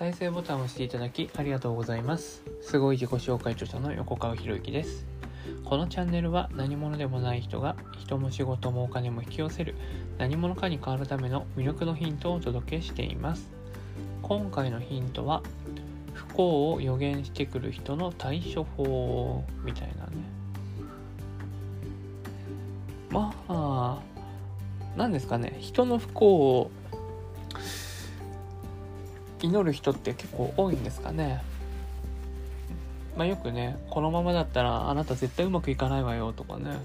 再生ボタンを押していただきありがとうございます。すごい自己紹介著者の横川博之です。このチャンネルは何者でもない人が人も仕事もお金も引き寄せる何者かに変わるための魅力のヒントをお届けしています。今回のヒントは不幸を予言してくる人の対処法みたいなね。まあ何ですかね。人の不幸を祈る人って結構多いんですかね。まあよくねこのままだったらあなた絶対うまくいかないわよとかね。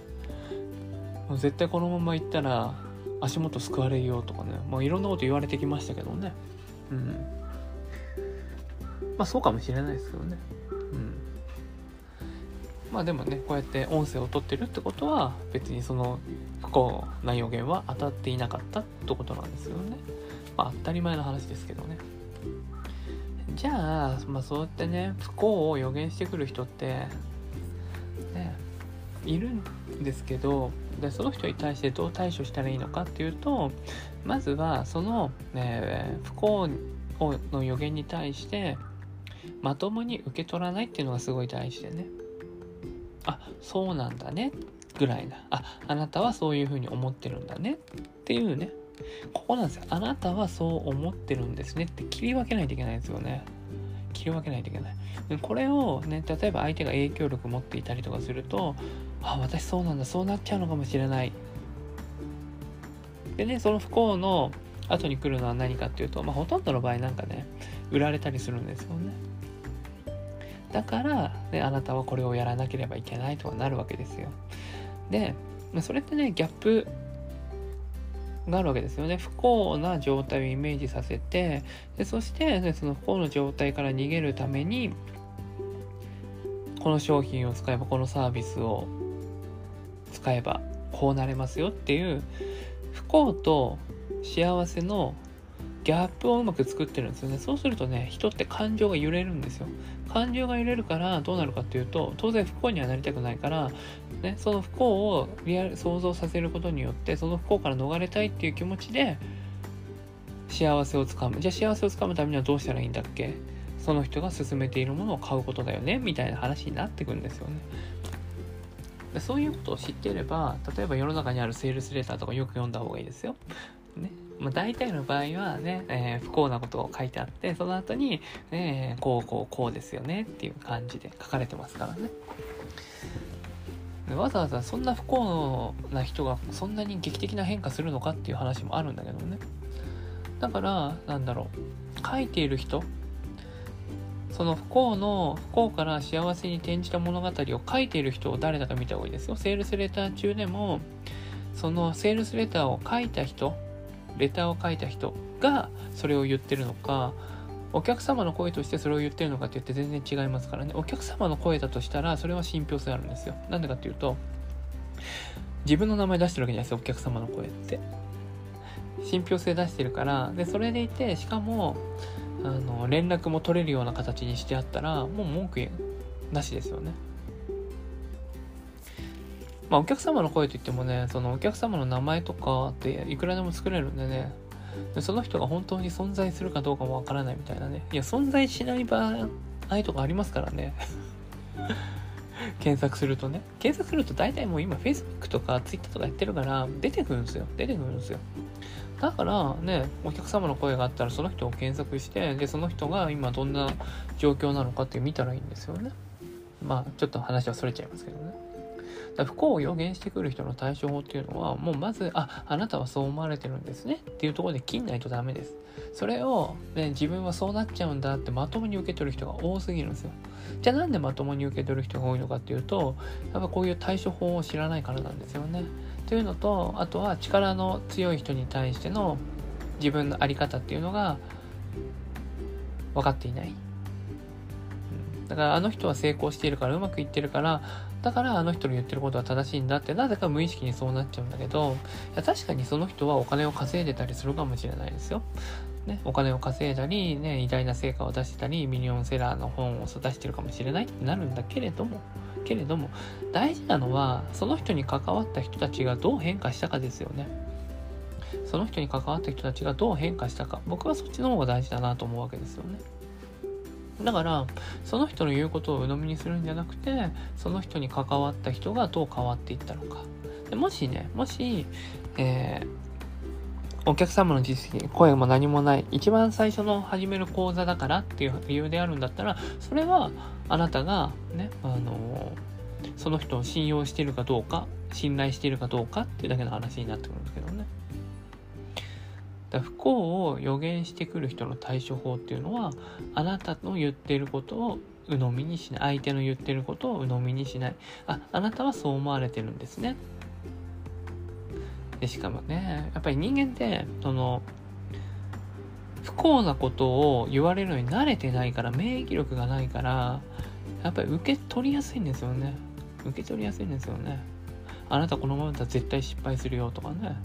もう絶対このまま行ったら足元救われるよとかね。もういろんなこと言われてきましたけどね。うん。まあそうかもしれないですけどね。うん。まあでもねこうやって音声を取ってるってことは別にその不幸な予言は当たっていなかったってことなんですよね。まあ当たり前の話ですけどね。じゃあ、まあ、そうやってね不幸を予言してくる人ってねいるんですけどでその人に対してどう対処したらいいのかっていうとまずはその、ね、不幸の予言に対してまともに受け取らないっていうのがすごい大事でね。あそうなんだねぐらいな。ああなたはそういうふうに思ってるんだねっていうねここなんですよ。あなたはそう思ってるんですねって切り分けないといけないんですよね。切り分けないといけない。これをね、例えば相手が影響力持っていたりとかすると、あ、私そうなんだ、そうなっちゃうのかもしれない。でね、その不幸の後に来るのは何かっていうと、まあ、ほとんどの場合なんかね、売られたりするんですよね。だから、ね、あなたはこれをやらなければいけないとはなるわけですよ。で、それってね、ギャップがあるわけですよね。不幸な状態をイメージさせて、でそして、ね、その不幸の状態から逃げるために、この商品を使えば、このサービスを使えば、こうなれますよっていう、不幸と幸せのギャップをうまく作ってるんですよね。そうするとね、人って感情が揺れるんですよ。感情が揺れるからどうなるかっていうと、当然不幸にはなりたくないから、ね、その不幸をリアル想像させることによって、その不幸から逃れたいっていう気持ちで、幸せをつかむ。じゃあ幸せをつかむためにはどうしたらいいんだっけ？その人が勧めているものを買うことだよね？みたいな話になってくるんですよね。でそういうことを知っていれば、例えば世の中にあるセールスレターとかよく読んだ方がいいですよ。ね。まあ、大体の場合はね、えー、不幸なことを書いてあって、その後に、えー、こうこうこうですよねっていう感じで書かれてますからね。わざわざそんな不幸な人がそんなに劇的な変化するのかっていう話もあるんだけどね。だから、なんだろう。書いている人、その不幸の、不幸から幸せに転じた物語を書いている人を誰だか見た方がいいですよ。セールスレター中でも、そのセールスレターを書いた人レターを書いた人がそれを言ってるのかお客様の声としてそれを言ってるのかって言って全然違いますからね。お客様の声だとしたらそれは信憑性あるんですよ。なんでかっていうと自分の名前出してるわけじゃないですよお客様の声って。信憑性出してるからでそれでいてしかもあの連絡も取れるような形にしてあったらもう文句なしですよね。まあ、お客様の声といってもね、そのお客様の名前とかっていくらでも作れるんでね、でその人が本当に存在するかどうかもわからないみたいなね。いや、存在しない場合とかありますからね。検索するとね。検索すると大体もう今 Facebook とか Twitter とかやってるから出てくるんですよ。出てくるんですよ。だからね、お客様の声があったらその人を検索して、で、その人が今どんな状況なのかって見たらいいんですよね。まあ、ちょっと話はそれちゃいますけどね。不幸を予言してくる人の対処法っていうのは、もうまず、あ、あなたはそう思われてるんですねっていうところで切んないとダメです。それを、ね、自分はそうなっちゃうんだってまともに受け取る人が多すぎるんですよ。じゃあなんでまともに受け取る人が多いのかっていうと、やっぱこういう対処法を知らないからなんですよね。というのと、あとは力の強い人に対しての自分の在り方っていうのが分かっていない。だからあの人は成功しているからうまくいってるからだからあの人の言ってることは正しいんだってなぜか無意識にそうなっちゃうんだけどいや確かにその人はお金を稼いでたりするかもしれないですよ。ね、お金を稼いだり、ね、偉大な成果を出してたりミリオンセラーの本を出してるかもしれないってなるんだけれどもけれども大事なのはその人に関わった人たちがどう変化したかですよね。その人に関わった人たちがどう変化したか僕はそっちの方が大事だなと思うわけですよね。だからその人の言うことを鵜呑みにするんじゃなくてその人に関わった人がどう変わっていったのか。でもしねもし、えー、お客様の実績声も何もない一番最初の始める講座だからっていう理由であるんだったらそれはあなたがねあのその人を信用しているかどうか信頼しているかどうかっていうだけの話になってくるんですけどね。だ不幸を予言してくる人の対処法っていうのはあなたの言ってることを鵜呑みにしない相手の言ってることを鵜呑みにしない。ああなたはそう思われてるんですね。でしかもねやっぱり人間ってその不幸なことを言われるのに慣れてないから免疫力がないからやっぱり受け取りやすいんですよね。受け取りやすいんですよね。あなたこのままだったら絶対失敗するよとかね。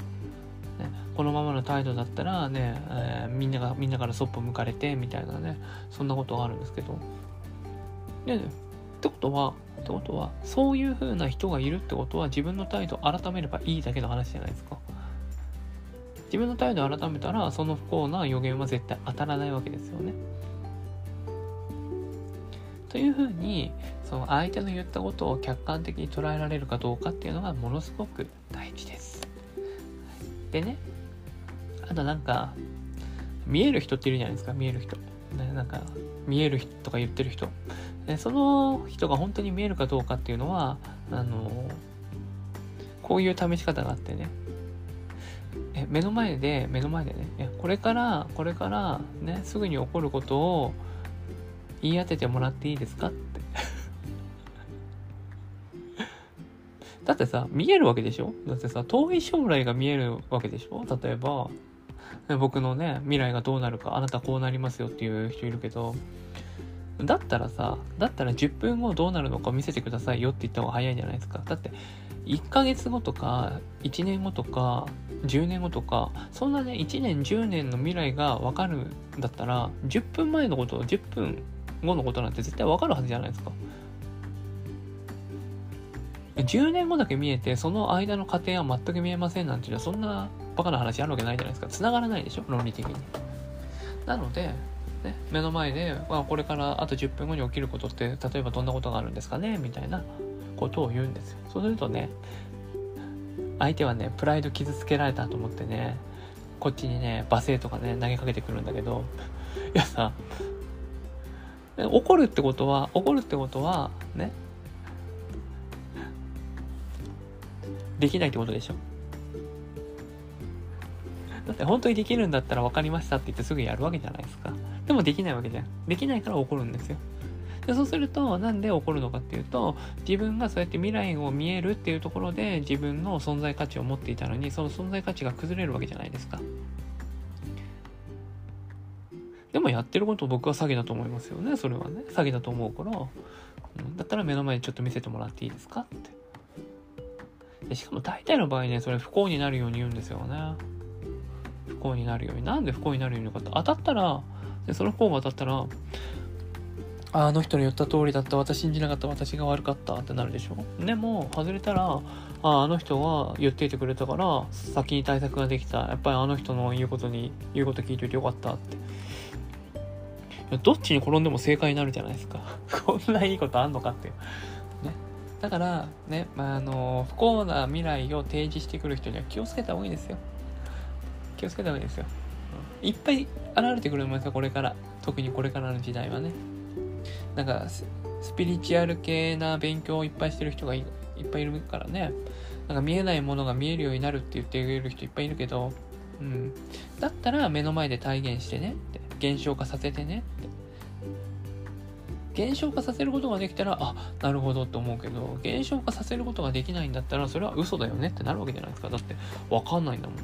ねこのままの態度だったらね、えー、みんながみんなからそっぽ向かれてみたいなねそんなことがあるんですけど。でってことはってことはそういう風な人がいるってことは自分の態度を改めればいいだけの話じゃないですか。自分の態度を改めたらその不幸な予言は絶対当たらないわけですよね。というふうにその相手の言ったことを客観的に捉えられるかどうかっていうのがものすごく大事です。でねあとなんか見える人っているじゃないですか見える人。ね、なんか見える人とか言ってる人。でその人が本当に見えるかどうかっていうのはあのこういう試し方があってね。え目の前で目の前でね。これからこれからねすぐに起こることを言い当ててもらっていいですかっだってさ見えるわけでしょ？だってさ遠い将来が見えるわけでしょ？例えば僕のね未来がどうなるかあなたこうなりますよっていう人いるけどだったらさだったら10分後どうなるのか見せてくださいよって言った方が早いじゃないですか。だって1ヶ月後とか1年後とか10年後とかそんなね1年10年の未来が分かるんだったら10分前のこと10分後のことなんて絶対分かるはずじゃないですか。10年後だけ見えてその間の過程は全く見えませんなんていうのはそんなバカな話あるわけないじゃないですか。繋がらないでしょ論理的に。なのでね、目の前で、まあ、これからあと10分後に起きることって例えばどんなことがあるんですかねみたいなことを言うんですよ。そうするとね相手はねプライド傷つけられたと思ってねこっちにね罵声とかね投げかけてくるんだけどいやさ怒るってことは怒るってことはねできないってことでしょ？だって本当にできるんだったら分かりましたって言ってすぐやるわけじゃないですか。でもできないわけじゃん。できないから怒るんですよ。でそうすると、なんで怒るのかっていうと、自分がそうやって未来を見えるっていうところで自分の存在価値を持っていたのに、その存在価値が崩れるわけじゃないですか。でもやってること僕は詐欺だと思いますよね、それはね。詐欺だと思うから、だったら目の前でちょっと見せてもらっていいですか？って。でしかも大体の場合ね、それ不幸になるように言うんですよね。不幸になるように。なんで不幸になるようにかって、当たったら、でその不幸が当たったら、あの人の言った通りだった、私信じなかった、私が悪かったってなるでしょ。でも、外れたら、ああ、の人が言っていてくれたから、先に対策ができた。やっぱりあの人の言うことに、言うこと聞いておいてよかったって。どっちに転んでも正解になるじゃないですか。こんないいことあんのかって。だから、ね、まあ、あの、不幸な未来を提示してくる人には気をつけた方がいいですよ。気をつけた方がいいですよ。いっぱい現れてくると思いますよ、これから。特にこれからの時代はね。なんかス、ピリチュアル系な勉強をいっぱいしてる人がいっぱいいるからね。なんか見えないものが見えるようになるって言っている人いっぱいいるけど、うん。だったら目の前で体現してねって。現象化させてねって。減少化させることができたら、あ、なるほどって思うけど、現象化させることができないんだったら、それは嘘だよねってなるわけじゃないですか。だって、わかんないんだもん。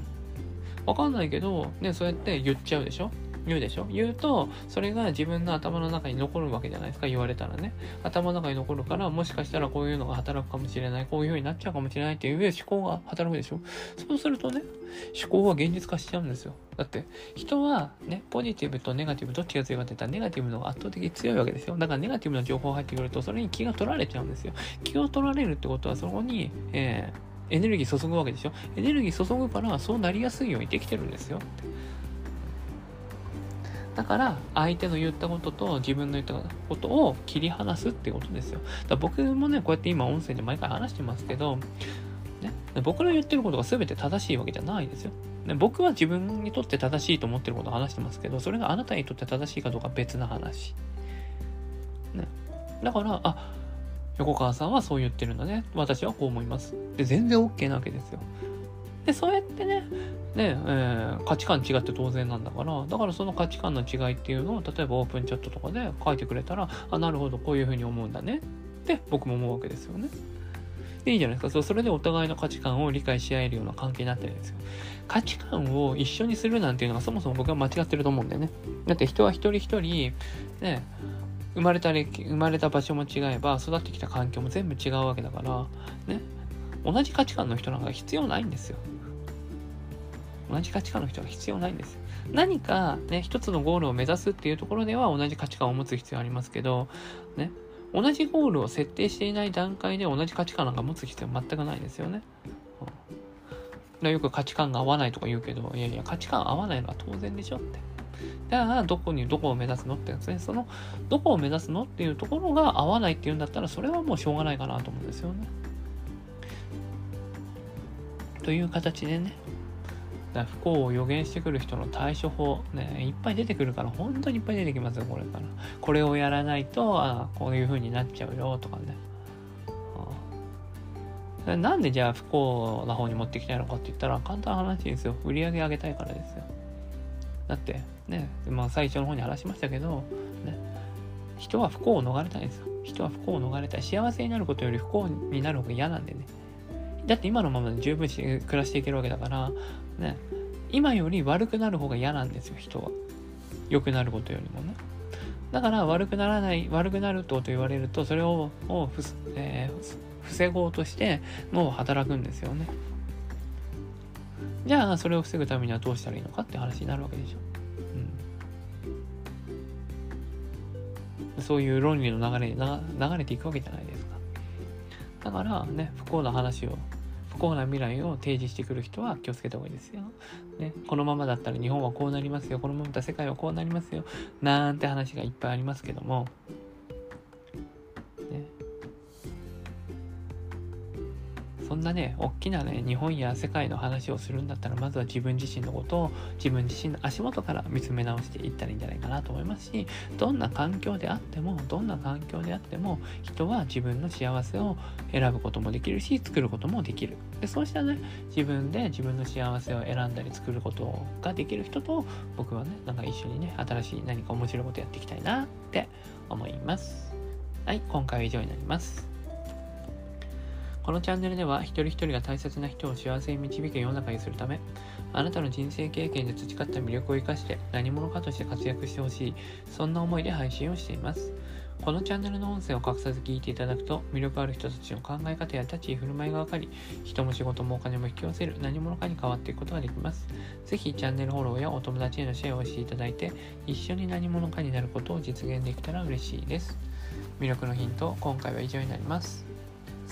わかんないけど、ね、そうやって言っちゃうでしょ言うでしょ？言うと、それが自分の頭の中に残るわけじゃないですか、言われたらね。頭の中に残るから、もしかしたらこういうのが働くかもしれない、こういう風になっちゃうかもしれないっていう思考が働くでしょ？そうするとね、思考は現実化しちゃうんですよ。だって、人はね、ポジティブとネガティブどっちが強いかって言ったら、ネガティブの方が圧倒的に強いわけですよ。だからネガティブな情報が入ってくると、それに気が取られちゃうんですよ。気を取られるってことは、そこに、えーエネルギー注ぐわけでしょ？エネルギー注ぐからそうなりやすいようにできてるんですよ。だから相手の言ったことと自分の言ったことを切り離すってことですよ。だ僕もね、こうやって今音声で毎回話してますけど、ね、僕の言ってることが全て正しいわけじゃないですよ。ね、僕は自分にとって正しいと思ってることを話してますけど、それがあなたにとって正しいかどうか別な話。ね。だから、あ、横川さんはそう言ってるんだね。私はこう思います。で、全然 OK なわけですよ。で、そうやってね、ね、えー、価値観違って当然なんだから、だからその価値観の違いっていうのを、例えばオープンチャットとかで書いてくれたら、あ、なるほど、こういうふうに思うんだねって僕も思うわけですよね。で、いいじゃないですか。そうそれでお互いの価値観を理解し合えるような関係になってるんですよ。価値観を一緒にするなんていうのはそもそも僕は間違ってると思うんだよね。だって人は一人一人、ね、生まれた生まれた場所も違えば育ってきた環境も全部違うわけだからね同じ価値観の人なんか必要ないんですよ同じ価値観の人が必要ないんです。何かね一つのゴールを目指すっていうところでは同じ価値観を持つ必要ありますけどね。同じゴールを設定していない段階で同じ価値観なんか持つ必要全くないですよね、うん、よく価値観が合わないとか言うけどいやいや価値観合わないのは当然でしょって。じゃあ、どこに、どこを目指すのってやつね。その、どこを目指すのっていうところが合わないっていうんだったら、それはもうしょうがないかなと思うんですよね。という形でね、不幸を予言してくる人の対処法、ね、いっぱい出てくるから、本当にいっぱい出てきますよ、これから。これをやらないと、あこういう風になっちゃうよ、とかね。なんでじゃあ不幸な方に持ってきたいのかって言ったら簡単な話ですよ。売り上げ上げたいからですよ。だってね、まあ最初の方に話しましたけど、ね、人は不幸を逃れたいんですよ。人は不幸を逃れたい。幸せになることより不幸になる方が嫌なんでね。だって今のままで十分し暮らしていけるわけだから、ね、今より悪くなる方が嫌なんですよ、人は。良くなることよりもね。だから悪くならない、悪くなるとと言われると、それををふ、えー、防ごうとして、もう働くんですよね。じゃあ、それを防ぐためにはどうしたらいいのかって話になるわけでしょ。うん。そういう論理の流れに流れていくわけじゃないですか。だからね、不幸な話を、不幸な未来を提示してくる人は気をつけた方がいいですよ。ね、このままだったら日本はこうなりますよ。このままだったら世界はこうなりますよ。なんて話がいっぱいありますけども、なね、大きなね、日本や世界の話をするんだったら、まずは自分自身のことを自分自身の足元から見つめ直していったらいいんじゃないかなと思いますし、どんな環境であっても、どんな環境であっても、人は自分の幸せを選ぶこともできるし、作ることもできる。で、そうしたね、自分で自分の幸せを選んだり作ることができる人と、僕はね、なんか一緒にね、新しい何か面白いことやっていきたいなって思います。はい、今回は以上になります。このチャンネルでは一人一人が大切な人を幸せに導く世の中にするため、あなたの人生経験で培った魅力を生かして何者かとして活躍してほしい、そんな思いで配信をしています。このチャンネルの音声を隠さず聞いていただくと、魅力ある人たちの考え方や立ち居振る舞いがわかり、人も仕事もお金も引き寄せる何者かに変わっていくことができます。ぜひチャンネルフォローやお友達へのシェアをしていただいて、一緒に何者かになることを実現できたら嬉しいです。魅力のヒント、今回は以上になります。